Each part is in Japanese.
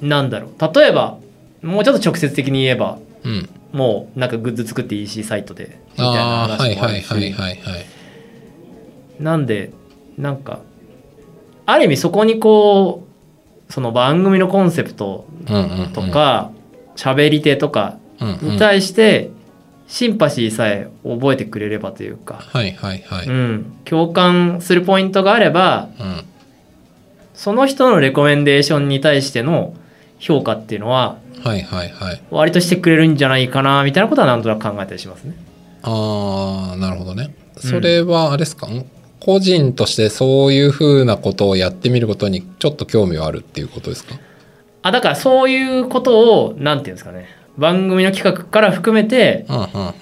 なんだろう。例えばもうちょっと直接的に言えばうん。もうなんかグッズ作って EC サイトでみたいな話もあるし。はいはいはいなんでなんかある意味そこにこうその番組のコンセプトうんうんうん。とか喋、り手とかに対してシンパシーさえ覚えてくれればというか、はいはいはい、うん、共感するポイントがあればうん。その人のレコメンデーションに対しての評価っていうのははいはいはい。割としてくれるんじゃないかなみたいなことはなんとなく考えたりしますね。ああなるほどね。それはあれですか、個人としてそういうふうなことをやってみることにちょっと興味はあるっていうことですか？あだからそういうことをなんていうんですかね。番組の企画から含めてうんうんうん。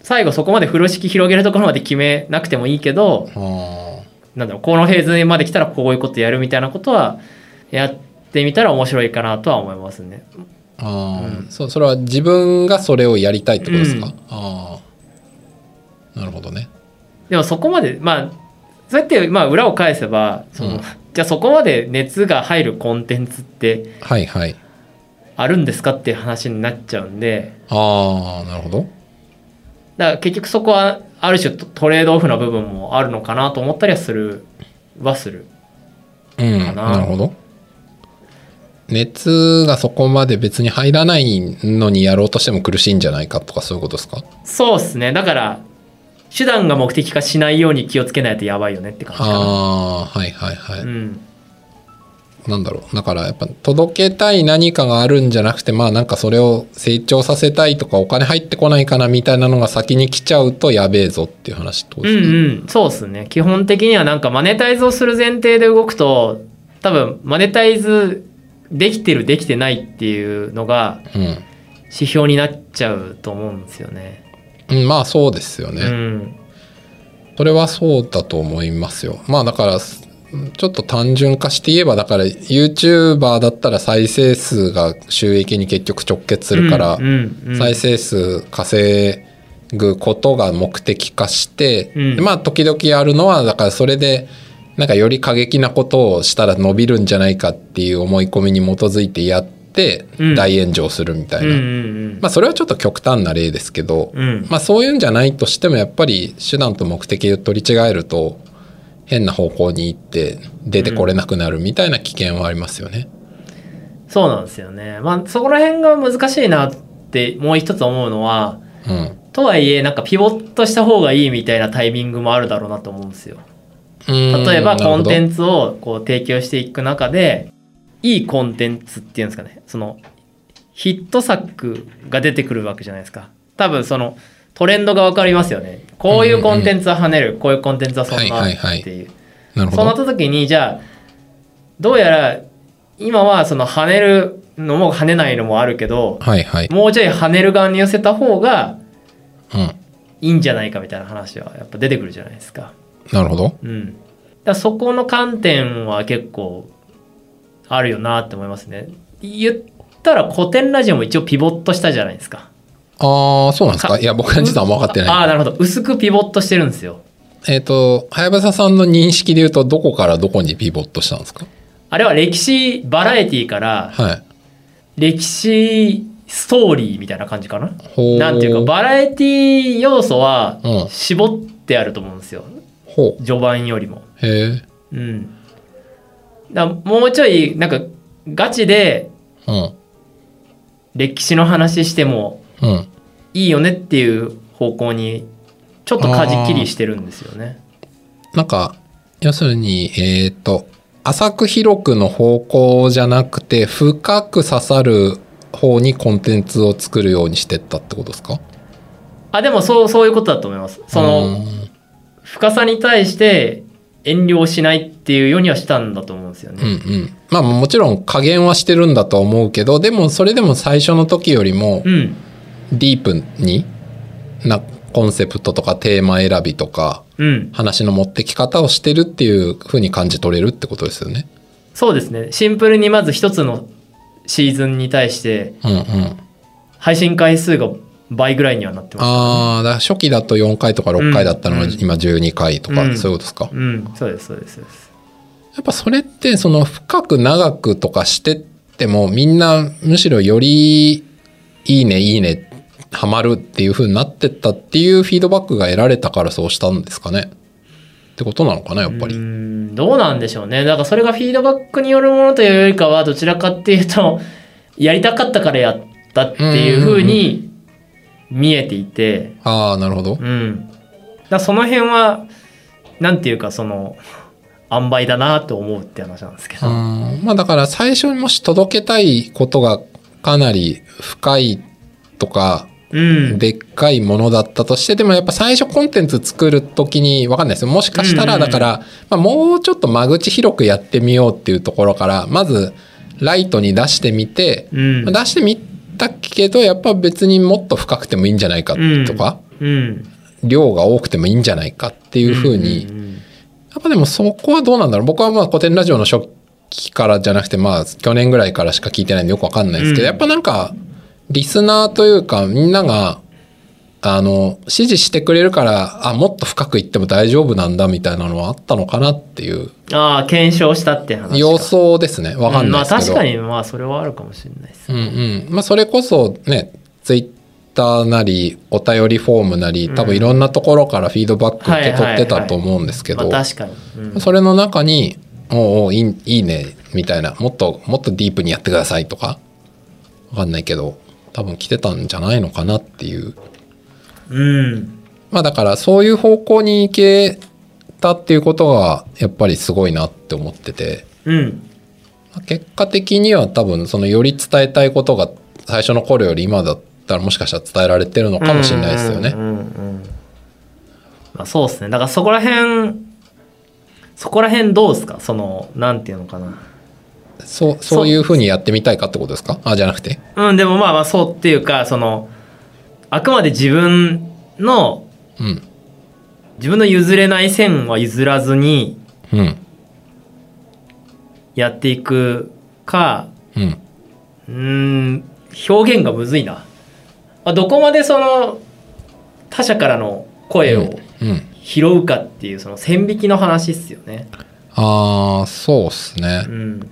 最後そこまで風呂敷広げるところまで決めなくてもいいけどあなんだろうこのフェーズまで来たらこういうことやるみたいなことはやってみたら面白いかなとは思いますね。ーあー、うん。そそれは自分がそれをやりたいってことですか、うん。ああなるほどね。でもそこまでまあそうやってまあ裏を返せばその、うん。じゃあそこまで熱が入るコンテンツってはいはい。あるんですかっていう話になっちゃうんで。ああなるほど。だから結局そこはある種トトレードオフな部分もあるのかなと思ったりはするはする。うんかな。なるほど熱がそこまで別に入らないのにやろうとしても苦しいんじゃないかとかそういうことですか？そうっすね。だから手段が目的化しないように気をつけないとやばいよねって感じかな。ああはいはいはい、うん、なんだろう。だからやっぱ届けたい何かがあるんじゃなくてまあなんかそれを成長させたいとかお金入ってこないかなみたいなのが先に来ちゃうとやべえぞっていう話と？うんうん。そうっすね。基本的にはなんかマネタイズをする前提で動くと多分マネタイズできてるできてないっていうのが指標になっちゃうと思うんですよね。うん、うんまあそうですよね、うん。それはそうだと思いますよ。まあだからちょっと単純化して言えばだから YouTuber だったら再生数が収益に結局直結するから、再生数稼ぐことが目的化して、まあ時々あるのはだからそれでなんかより過激なことをしたら伸びるんじゃないかっていう思い込みに基づいてやってうん大炎上するみたいな、うんうんまあそれはちょっと極端な例ですけど、うんうんまあそういうんじゃないとしてもやっぱり手段と目的を取り違えると変な方向に行って出てこれなくなるみたいな危険はありますよね。そうなんですよね。まあそこら辺が難しいなってもう一つ思うのはうん。とはいえなんかピボットした方がいいみたいなタイミングもあるだろうなと思うんですよ。例例えばコンテンンツをこう提供していく中でいいコンテンツっていうんですかねそのヒット作が出てくるわけじゃないですか多分そのトレンドが分かりますよねこういうコンテンツは跳ねる、こういうコンテンツはそんはいなはいはいってい。そうなった時にじゃあどうやら今はその跳ねるのも跳ねないのもあるけどはいはい。もうちょい跳ねる側に寄せた方がうん。いいんじゃないかみたいな話はやっぱ出てくるじゃないですか。なるほど。うん、だそこの観点は結構あるよなって思いますね。言ったら古典ラジオも一応ピボットしたじゃないですか。ああ、そうなんですか？かいや、僕は実はあんま分かってない。ああなるほど。薄くピボットしてるんですよ。えっ、と、はやぶささんの認識で言うと、どこからどこにピボットしたんですか？あれは歴史バラエティからはい。歴史ストーリーみたいな感じかな。ほなんていうかバラエティ要素はうん。絞ってあると思うんですよ。ほ序盤よりもう。へえ。うんだもうちょいなんかガチでうん。歴史の話してもうん。いいよねっていう方向にちょっと舵切りしてるんですよね。なんか、要するに、えっ、と、浅く広くの方向じゃなくて、深く刺さる方にコンテンツを作るようにしてったってことですか？あでもそうそういうことだと思います。その深さに対して遠慮しないっていうようにはしたんだと思うんですようんうんね。うん。まあもちろん加減はしてるんだとは思うけど、でもそれでも最初の時よりもうんディープになコンセプトとかテーマ選びとかうん話の持ってき方をしてるっていう風に感じ取れるってことですよね。そうですねシンプルにまず一つのシーズンに対して。配信回数が倍ぐらいにはなってます。ああ、だ初期だと4回とか6回だったのがうん。今12回とか、うん。そういうことですか？うん。そうですそうですそうです。やっぱそれってその深く長くとかしてっってもみんなむしろよりいいねいいねハマるっていう風になってったっていうフィードバックが得られたからそうしたんですかね？ってことなのかなやっぱり。どうなんでしょうね。だからそれがフィードバックによるものというよりかはどちらかっていうとやりたかったからやったっていうふうに見えていて。ああなるほど。うん。だその辺はなんていうかその塩梅だなと思うって話なんですけど、うん。まあだから最初にもし届けたいことがかなり深いとかうん、でっかいものだったとしてでもやっぱ最初コンテンツ作る時に分かんないですよ。もしかしたらだから、まあ、もうちょっと間口広くやってみようっていうところからまずライトに出してみて、うん。まあ出してみたけどやっぱ別にもっと深くてもいいんじゃないかとか、うん、量が多くてもいいんじゃないかっていうふうに、んん。やっぱでもそこはどうなんだろう。僕はまあ古典ラジオの初期からじゃなくてまあ去年ぐらいからしか聞いてないんでよくわかんないですけど、うん。やっぱなんかリスナーというかみんながあの支持してくれるからあもっと深くいっても大丈夫なんだみたいなのはあったのかなっていう。ああ検証したって話か。予想ですねわかんないですけど、うんまあ確かにまあそれはあるかもしれないですうんうん。まあ、それこそねツイッターなりお便りフォームなり多分いろんなところからフィードバック受け取ってたと思うんですけど、まあ確かに、うん。それの中に「おうおういいいいね」みたいなもっともっとディープにやってくださいとかわかんないけど多分来てたんじゃないのかなっていううん。まあだからそういう方向に行けたっていうことがやっぱりすごいなって思ってて。うん。まあ結果的には多分そのより伝えたいことが最初の頃より今だったらもしかしたら伝えられてるのかもしれないですよね。うん。うんうんうん。まあ、そうですね。だからそこら辺そこら辺どうですか？そのなんていうのかな。そうそういうふうにやってみたいかってことですか？あじゃなくて。うんでもまあまあそうっていうかそのあくまで自分のうん。自分の譲れない線は譲らずにうん。やっていくかうん。ん表現がむずいな、まあ、どこまでその他者からの声をうん。拾うかっていうその線引きの話っすよね。ああそうっすね。うん。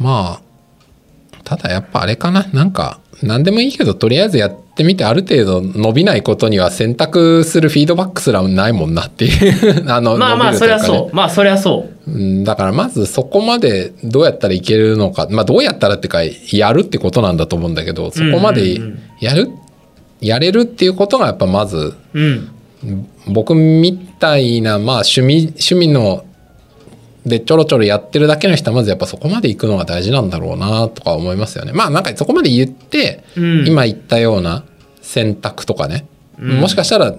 まあただやっぱあれかな。なんか何でもいいけどとりあえずやってみてある程度伸びないことには選択するフィードバックすらないもんなっていう。あのまあまあそりゃそう。まあそりゃそう。うんだからまずそこまでどうやったらいけるのか。まあどうやったらってかやるってことなんだと思うんだけどそこまでやるやれるっていうことがやっぱまずうん。僕みたいなまあ趣味趣味のでちょろちょろやってるだけの人はまずやっぱそこまで行くのが大事なんだろうなとか思いますよね。まあなんかそこまで言って、うん。今言ったような選択とかね、うん。もしかしたら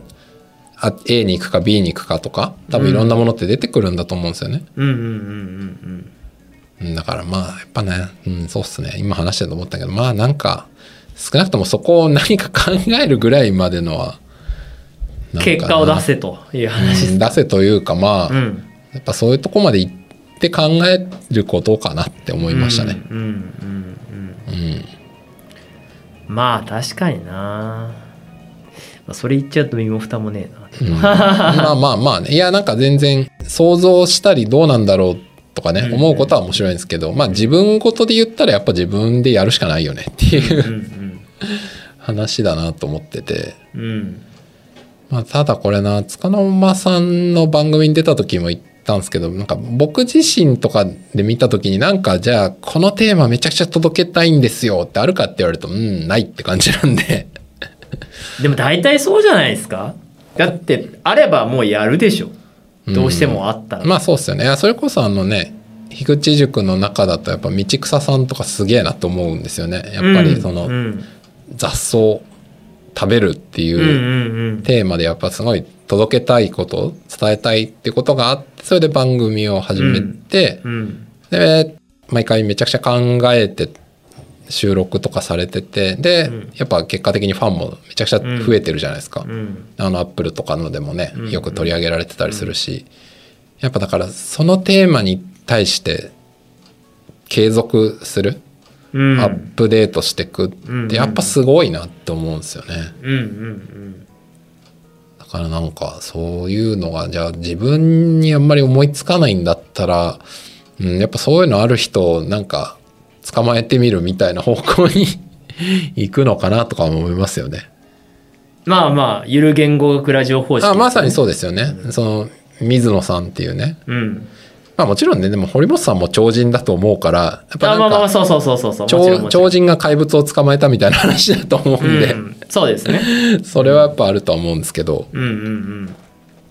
あ A に行くか B に行くかとか多分いろんなものって出てくるんだと思うんですよね。だからまあやっぱね、うん、そうっすね。今話してると思ったけどまあなんか少なくともそこを何か考えるぐらいまでのは結果を出せという話ですうん出せというかまあ、うん。やっぱそういうとこまで行って考えることかなって思いましたね。うんうんうんうんうん。まあ確かにな、まあ、それ言っちゃうと身も蓋もねえなうんまあまあまあね。いやなんか全然想像したりどうなんだろうとかね、うん思うことは面白いんですけど、まあ自分事で言ったらやっぱ自分でやるしかないよねっていううん話だなと思ってて。うんうんまあただこれな、塚の間さんの番組に出た時も言ったんですけど、なんか僕自身とかで見た時になんかじゃあこのテーマめちゃくちゃ届けたいんですよってあるかって言われると、うん、ないって感じなんで。でも大体そうじゃないですか。だってあればもうやるでしょ。どうしてもあったら、まあそうっすよね。それこそあのね樋口塾の中だとやっぱ道草さんとかすげえなと思うんですよね。やっぱりそのうん。雑草食べるっていうんうんううん。テーマでやっぱすごい届けたいこと伝えたいってことがあってそれで番組を始めて、うんで毎回めちゃくちゃ考えて収録とかされててで、うん。やっぱ結果的にファンもめちゃくちゃ増えてるじゃないですか。うん。あのアップルとかのでもねうんよく取り上げられてたりするし、やっぱだからそのテーマに対して継続する、うんアップデートしていくうんってやっぱすごいなって思うんですよね。うんうんだからなんかそういうのがじゃあ自分にあんまり思いつかないんだったら、うん、やっぱそういうのある人なんか捕まえてみるみたいな方向に 行くのかなとか思いますよね。まあまあゆる言語学ラジオ方式、あまさにそうですよね。その水野さんっていうね。うんまあもちろんね、でも堀本さんも超人だと思うから、やっぱあまあまあそうそうそうそうそう。超超人が怪物を捕まえたみたいな話だと思うんで、うん、そうですね。それはやっぱあるとは思うんですけど、うんうんうん。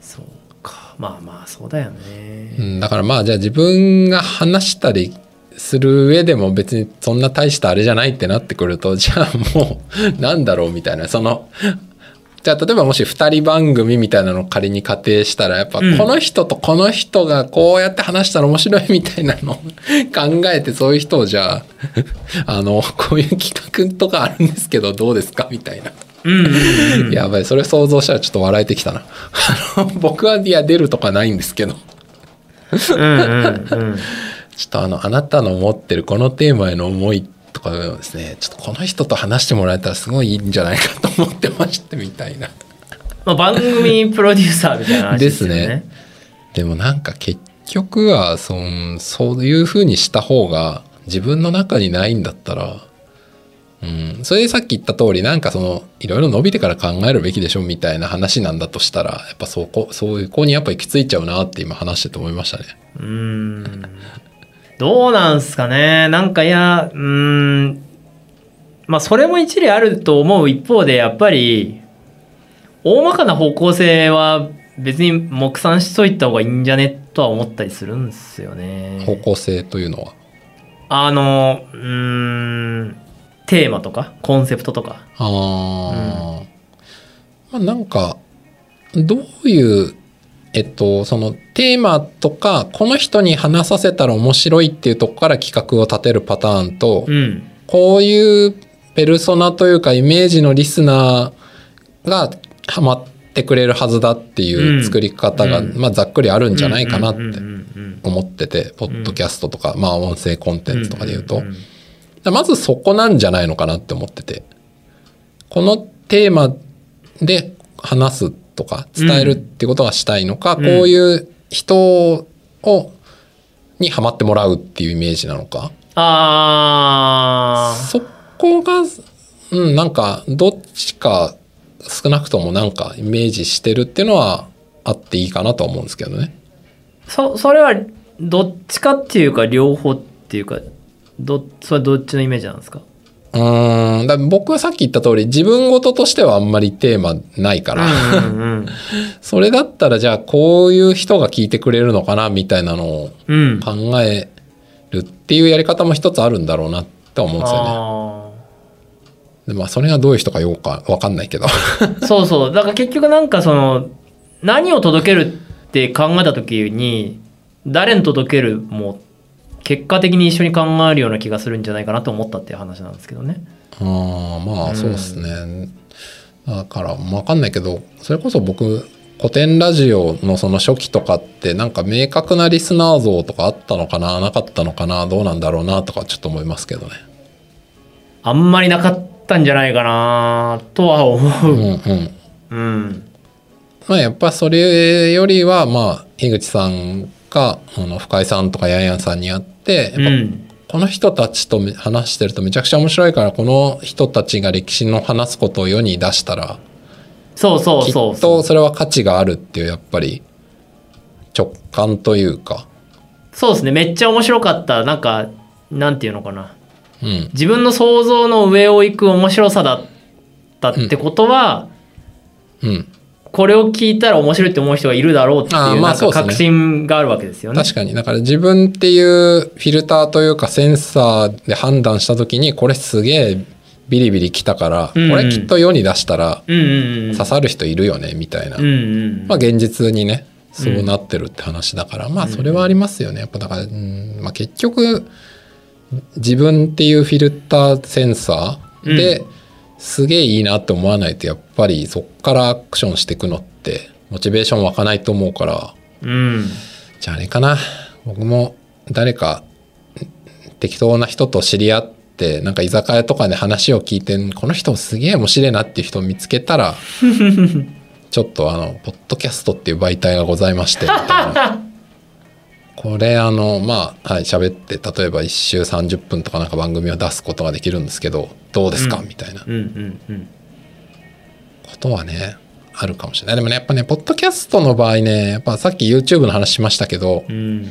そうか。まあまあそうだよね。うん、だからまあじゃあ自分が話したりする上でも別にそんな大したあれじゃないってなってくるとじゃあもうなんだろうみたいな。そのじゃあ例えばもし2人番組みたいなのを仮に仮定したらやっぱこうんの人とこの人がこうやって話したら面白いみたいなのを 考えてそういう人をじゃあ あのこういう企画とかあるんですけどどうですかみたいな。うんうんうん やばいそれ想像したらちょっと笑えてきたな。あの僕はいや出るとかないんですけど。うんうんうんちょっとあの、あなたの持ってるこのテーマへの思いとかをですね、ちょっとこの人と話してもらえたらすごいいいんじゃないかと思ってましてみたいな。まあ、番組プロデューサーみたいな話ですよね。ですねでもなんか結局はそんそういう風にした方が自分の中にないんだったら、うん、それでさっき言った通りなんかそのいろいろ伸びてから考えるべきでしょみたいな話なんだとしたらやっぱそこそういう子にやっぱ行き着いちゃうなって今話してて思いましたね。うーんどうなんすかねなんかいやうーんまあそれも一理あると思う一方でやっぱり大まかな方向性は別に目算しといた方がいいんじゃねとは思ったりするんですよね。方向性というのは？あのうーんテーマとかコンセプトとか。あー、まあなんかどういうえっとそのテーマとかこの人に話させたら面白いっていうとこから企画を立てるパターンと、うん。こういうペルソナというかイメージのリスナーがハマってくれるはずだっていう作り方が、うん。まあざっくりあるんじゃないかなって思ってて、ポッドキャストとか、まあ音声コンテンツとかで言うと。まずそこなんじゃないのかなって思ってて。このテーマで話すとか伝えるってことがしたいのか、うん。こういう人をにハマってもらうっていうイメージなのか、あー。そこがうんなんかどっちか少なくともなんかイメージしてるっていうのはあっていいかなとは思うんですけどね。そそれはどっちかっていうか両方っていうかどそれはどっちのイメージなんですか？うーん。だ僕はさっき言った通り自分事としてはあんまりテーマないから、それだったらじゃあこういう人が聞いてくれるのかなみたいなのを考えるっていうやり方も一つあるんだろうなって思うんですよね。あでまあそれがどういう人かよくかわかんないけど。ー そうそう。だから結局なんかその何を届けるって考えた時に誰に届けるも結果的に一緒に考えるような気がするんじゃないかなと思ったっていう話なんですけどね。あーまあそうですね。だからわかんないけどそれこそ僕古典ラジオのその初期とかってなんか明確なリスナー像とかあったのかななかったのかなどうなんだろうなとかちょっと思いますけどね。あんまりなかったんじゃないかなとは思うんう。うん。うん。まあやっぱそれよりはまあ樋口さんかあの深井さんとかヤンヤンさんに会ってやっぱうん。この人たちと話してるとめちゃくちゃ面白いからこの人たちが歴史の話すことを世に出したらそうそうきっそうそう。とそれは価値があるっていうやっぱり直感というか、そうですね。めっちゃ面白かった。なんか、なんていうのかな。うん、自分の想像の上を行く面白さだったってことは、うん、これを聞いたら面白いって思う人がいるだろうっていう確信があるわけですよね。確かに。だから自分っていうフィルターというかセンサーで判断した時にこれすげえビリビリきたから、うんうん。これきっと世に出したらうんうんうん。刺さる人いるよねみたいな、うんうん。まあ現実にねそうなってるって話だから、まあそれはありますよね。やっぱだから、うんまあ、結局自分っていうフィルターセンサーで、すげえいいなって思わないとやっぱりそっからアクションしていくのってモチベーション湧かないと思うからうん。じゃああれかな僕も誰か適当な人と知り合ってなんか居酒屋とかで話を聞いてこの人すげえ面白いなっていう人を見つけたら ちょっとあのポッドキャストっていう媒体がございましてみたいなこれあのまあはい喋って例えば1週30分とかなんか番組を出すことができるんですけどどうですか、うん。みたいな。うんうんうん。ことはねあるかもしれない。でもねやっぱねポッドキャストの場合ねやっぱさっき YouTube の話しましたけどやっうん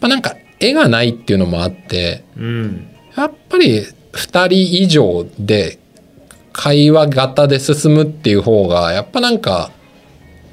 ぱなんか絵がないっていうのもあってうん。やっぱり2人以上で会話型で進むっていう方がやっぱなんか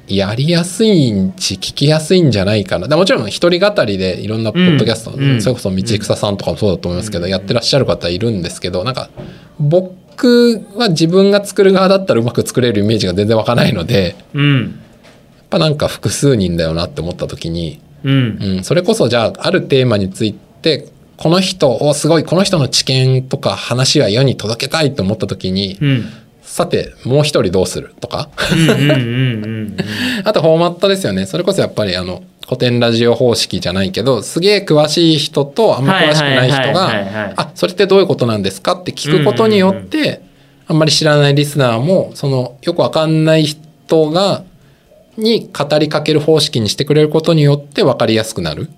やりやすいんし聞きやすいんじゃないかな。でもちろん一人語りでいろんなポッドキャスト、うん。うんそれこそ道草さんとかもそうだと思いますけど、うん。やってらっしゃる方いるんですけどなんか僕は自分が作る側だったらうまく作れるイメージが全然湧かないのでうん。やっぱなんか複数人だよなって思った時にうん。うん、それこそじゃああるテーマについてこの人をすごいこの人の知見とか話は世に届けたいと思った時に、うんさてもう一人どうする？とか。あとフォーマットですよね。それこそやっぱりあの古典ラジオ方式じゃないけどすげえ詳しい人とあんま詳しくない人が「あそれってどういうことなんですか?」って聞くことによって、あんまり知らないリスナーもそのよくわかんない人がに語りかける方式にしてくれることによって分かりやすくなる。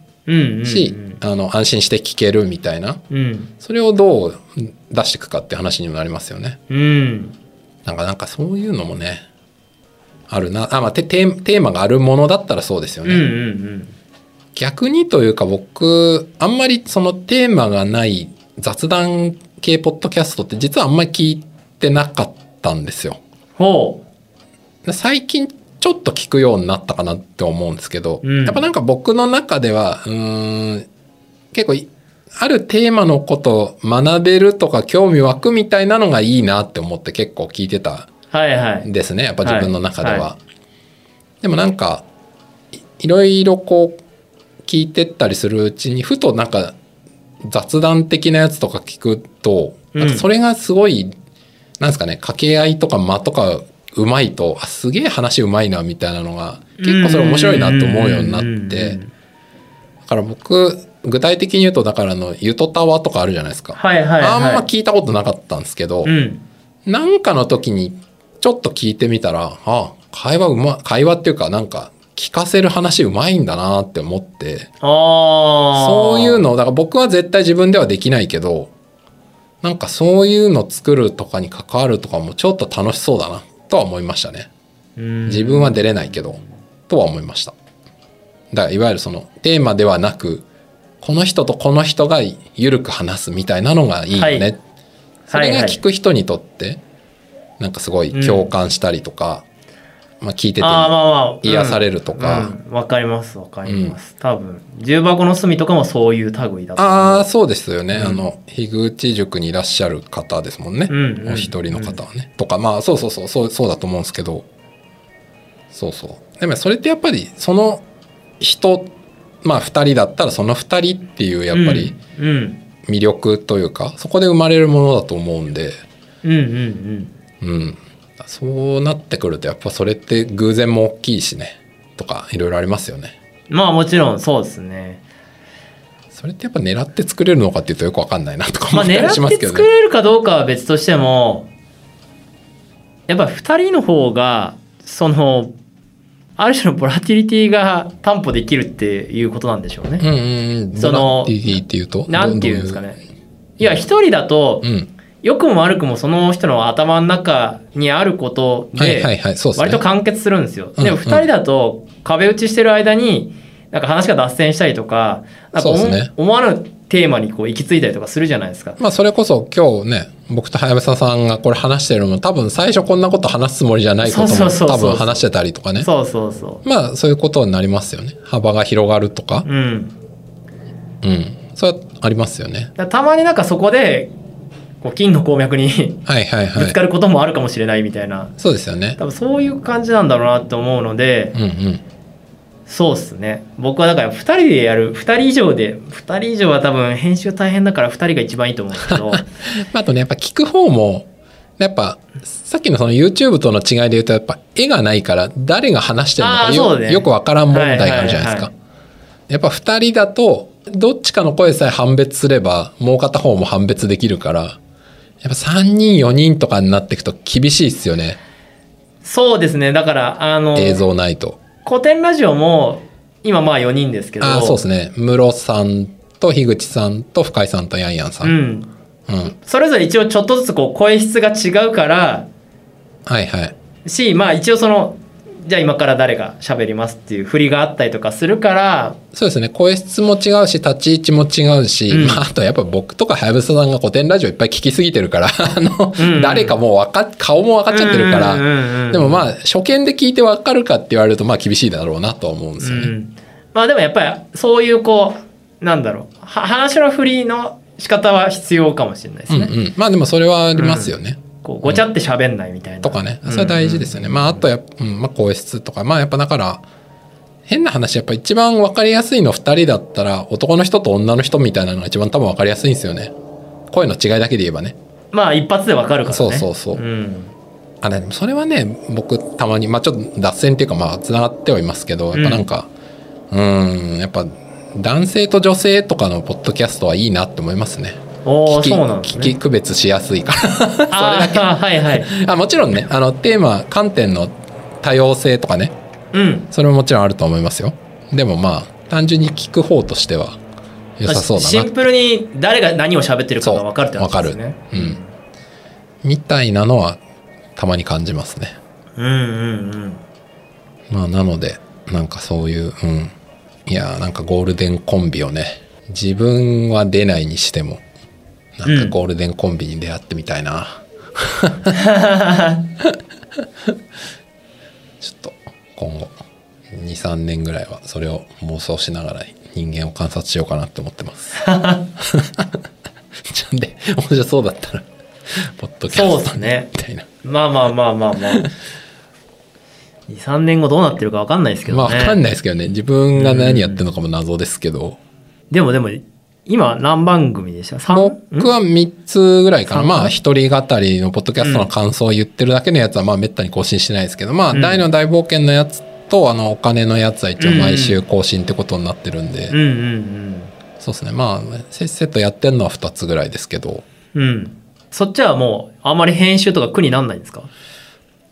し、あの安心して聞けるみたいな。うん。それをどう出していくかって話にもなりますよね。うんなんかなんかそういうのもねあるな。あ、まあ、テテーマがあるものだったらそうですよね、うんうん逆にというか僕あんまりそのテーマがない雑談系ポッドキャストって実はあんまり聞いてなかったんですよ。ほで最近ちょっと聞くようになったかなって思うんですけど、うん。やっぱなんか僕の中ではうーん結構いあるテーマのことを学べるとか興味湧くみたいなのがいいなって思って結構聞いてたうはいはい。んですね。やっぱ自分の中では。はい。はでもなんかいいろいろこう聞いてったりするうちにふとなんか雑談的なやつとか聞くと、うん。それがすごいなんですかね掛け合いとか間とかうまいとあすげえ話うまいなみたいなのが結構それ面白いなと思うようになって。だから僕具体的に言うとだからあのゆとたわとかあるじゃないですか、はいはいはい。あんま聞いたことなかったんですけど、うん。なんかの時にちょっと聞いてみたらあ会話うま会話っていうかなんか聞かせる話うまいんだなって思って。そういうのだから僕は絶対自分ではできないけどなんかそういうの作るとかに関わるとかもちょっと楽しそうだなとは思いましたね。うん。自分は出れないけどとは思いました。だからいわゆるそのテーマではなくこの人とこの人が緩く話すみたいなのがいいよね、はい。それが聞く人にとってなんかすごい共感したりとか、まあ、聞いてて癒されるとか。うん。わ、かりますわかります、多分重箱の隅とかもそういう類だとああそうですよね、うん。あの樋口塾にいらっしゃる方ですもんね、うんうん。お一人の方はね、とかまあそうそうそうそうそうだと思うんですけど。そうそう。でもそれってやっぱりその人まあ2人だったらその2人っていうやっぱりうん。うん魅力というか、そこで生まれるものだと思うんで。うんうんうん。そうなってくるとやっぱそれって偶然も大きいしね。とかいろいろありますよね。うんまあもちろんそうですね。それってやっぱ狙って作れるのかっていうとよくわかんないなとか思まあったり狙ってしますけどね、作れるかどうかは別としてもやっぱ2人の方がそのある種のボラティリティが担保できるっていうことなんでしょうね。うんうんうんそのボラティティっていうとなんていうんですかね。いや一人だとどういう良くも悪くもその人の頭の中にあることうんはいはいで割と完結するんですよ。うんでも2人だと壁打ちしてる間になんか話が脱線したりとかなんか思わぬテーマにこう行き着いたりとかするじゃないですか。まあそれこそ今日ね僕と早山さんがこれ話してるのも多分最初こんなこと話すつもりじゃないことも多分話してたりとかね。そうそうそまあそういうことになりますよね。幅が広がるとか。う。うん。うん。それはありますよね。たまになんかそこでこう金の鉱脈にはいはいはい。ぶつかることもあるかもしれないみたいな、そうですよね。多分そういう感じなんだろうなって思うので、うんうんそうっすね。僕はだから2人でやる2人以上で2人以上は多分編集大変だから2人が一番いいと思うんですけど。まああとねやっぱ聞く方もやっぱさっきのその YouTube との違いで言うとやっぱ絵がないから誰が話してるのかよ,、ね。よくわからん問題があるじゃないですか。やっぱ2人だとどっちかの声さえ判別すればもう片方も判別できるからやっぱ3人4人とかになっていくと厳しいっすよね。そうですね。だからあの映像ないと。古典ラジオも今まあ4人ですけどああそうですね。室さんと樋口さんと深井さんとヤンヤンさん、ううんん。それぞれ一応ちょっとずつこう声質が違うからはいはい。しまあ一応そのじゃあ今から誰が喋りますっていう振りがあったりとかするからそうですね。声質も違うし立ち位置も違うし、うん。まあ、あとやっぱ僕とかはやぶささんが古典ラジオいっぱい聞きすぎてるから あの、うん。誰かもうわか顔も分かっちゃってるから、うんうんうんうんでもまあ初見で聞いて分かるかって言われるとまあ厳しいだろうなとは思うんですよね。うん、まあでもやっぱりそういうこうなんだろう。は話の振りの仕方は必要かもしれないですね、うんうん、まあでもそれはありますよね。こうごちゃって喋んないみたいな、とかね。それは大事ですよね。まああとやうんまあ、声質とか。まあやっぱだから変な話やっぱ一番分かりやすいの2人だったら男の人と女の人みたいなのが一番多分分かりやすいんですよね。声の違いだけで言えばね。まあ一発でわかるからね。そうそうそう。うん。あでもそれはね僕たまにまあちょっと脱線っていうかまあつながってはいますけどやっぱなんかうんんやっぱ男性と女性とかのポッドキャストはいいなって思いますね。おお聞きそうなんですね。聞き区別しやすいから。ああはいはい。あもちろんねあのテーマ観点の多様性とかね。うん。それももちろんあると思いますよ。でもまあ単純に聞く方としては良さそうだな。シンプルに誰が何を喋ってるかが分かるってわかる話ですね。うん。みたいなのはたまに感じますね。うんうんうん。まあなのでなんかそういううん。いやーなんかゴールデンコンビをね自分は出ないにしてもなんかゴールデンコンビに出会ってみたいな、ちょっと今後23年ぐらいはそれを妄想しながら人間を観察しようかなって思ってます。ちゃんで面白そうだったらポッドキャそうストみたいな。まあまあまあまあまあ。23年後どうなってるか分かんないですけどね。まあ分かんないですけどね。自分が何やってるのかも謎ですけど、でもでも今何番組でした？三？僕は3つぐらいかな。三まあ、一人語りのポッドキャストの感想を言ってるだけのやつは、まあ、めったに更新してないですけど、まあ、うん。大の大冒険のやつと、あの、お金のやつは一応毎週更新ってことになってるんで、うんうんそうですね。まあ、せっせとやってるのは2つぐらいですけど、うん。うんそっちはもうあんまり編集とか苦になんないんですか？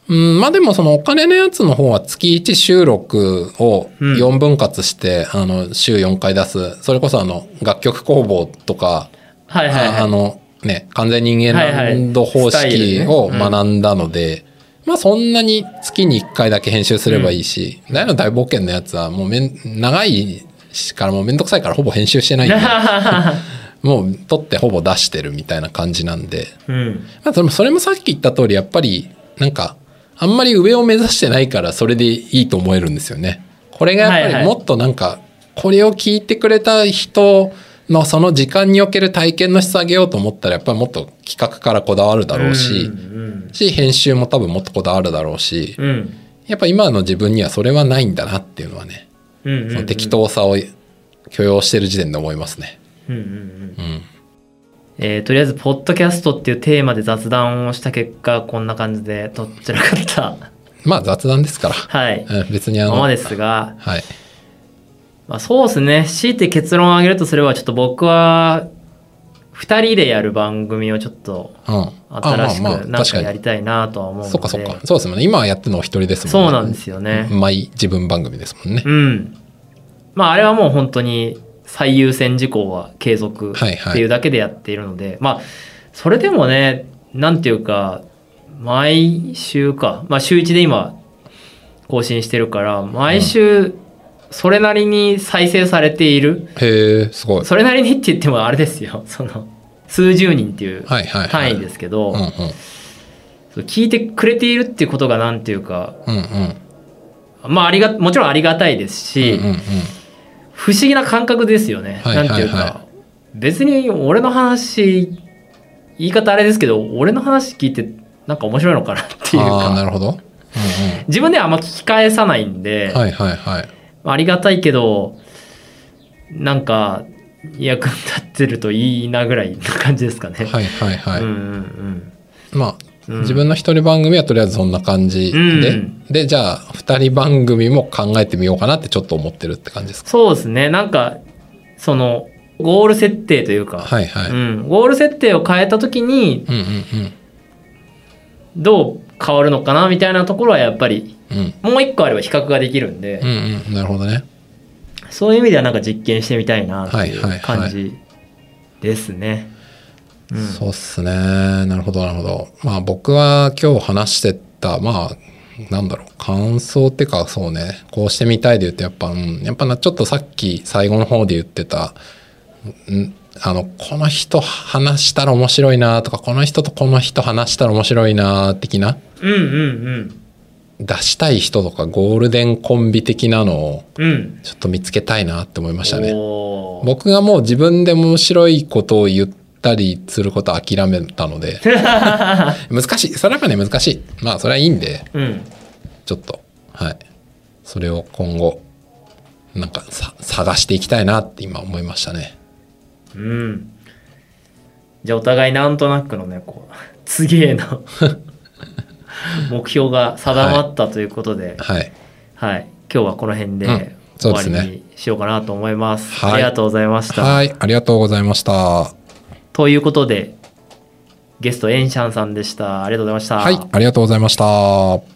うん、まあでもそのお金のやつの方は月1収録をうん。4分割して、あの、週4回出す。それこそあの、楽曲工房とか、はいはいはい。ああのね完全人間ランド方式を学んだので、まあそんなに月に1回だけ編集すればいいし、大の大冒険のやつはもうめん長いしからもうめんどくさいからほぼ編集してないんで。もう撮ってほぼ出してるみたいな感じなんで、うん。まあ、それもさっき言った通りやっぱりなんかあんまり上を目指してないからそれでいいと思えるんですよね。これがやっぱりもっとなんかこれを聞いてくれた人のその時間における体験の質上げようと思ったらやっぱりもっと企画からこだわるだろうし、うんし編集も多分もっとこだわるだろうし、やっぱ今の自分にはそれはないんだなっていうのはね、適当さを許容してる時点で思いますね。うん。えーとりあえずポッドキャストっていうテーマで雑談をした結果こんな感じでとっちらかった まあ雑談ですから。はいうん別にあの、ままですがはい。まあ、そうですね強いて結論を挙げるとすればちょっと僕は2人でやる番組をちょっとうん。新しくなん確かやりたいなとは思うのでそっかそっか。そうですもんね。今はやってるのお一人ですもんね。そうなんですよねマイ自分番組ですもんね。うんまああれはもう本当に最優先事項は継続ってはいはいいうだけでやっているので、まあそれでもねなんていうか毎週かまあ週1で今更新してるから毎週それなりに再生されている、へえ、すごい。それなりにって言ってもあれですよ その数十人っていうはいはいはい。単位ですけど、うんうん。そう聞いてくれているっていうことがなんていうかうんうん。まあありがもちろんありがたいですし、うんうんうん。不思議な感覚ですよね。はいはいはいなんていうか別に俺の話言い方あれですけど俺の話聞いてなんか面白いのかなっていうああ、なかるほど。うん自分ではあんま聞き返さないんで、うん。はいはいはい。ありがたいけどなんか役に立ってるといいなぐらいな感じですかね。はいはいはい。うんうんまあ、うん自分の一人番組はとりあえずそんな感じで、うんで、じゃあ、二人番組も考えてみようかなってちょっと思ってるって感じですか？そうですねなんかそのゴール設定というか、はいはい。うんうん、ゴール設定を変えた時にうんうんどう変わるのかなみたいなところはやっぱりうん。もう一個あれば比較ができるんでうんうん。なるほどね。そういう意味ではなんか実験してみたいなっていはいはいはいそうっすね。なるほど、なるほど。まあ僕は今日話してた、まあ、なんだろう、感想ってかそうね、こうしてみたいで言うとやっぱ、うん、やっぱな、ちょっとさっき最後の方で言ってた、んあの、この人話したら面白いなとか、この人とこの人話したら面白いな的な、うんうん出したい人とかゴールデンコンビ的なのをうん。うん。ちょっと見つけたいなって思いましたね。僕がもう自分で面白いことを言ったりすることを諦めたので、難しい。それはやっぱね、難しい。まあ、それはいいんで、うん。ちょっと、はい。それを今後、なんかさ、探していきたいなって今思いましたね。うん。じゃあお互いなんとなくのね、こう、次への 目標が定まったということで、はい。はい。今日はこの辺でうんそ終わりにしようかなと思います。はいありがとうございました。はい。ありがとうございました。ということで、ゲストエンシャンさんでした。ありがとうございました。はい。ありがとうございました。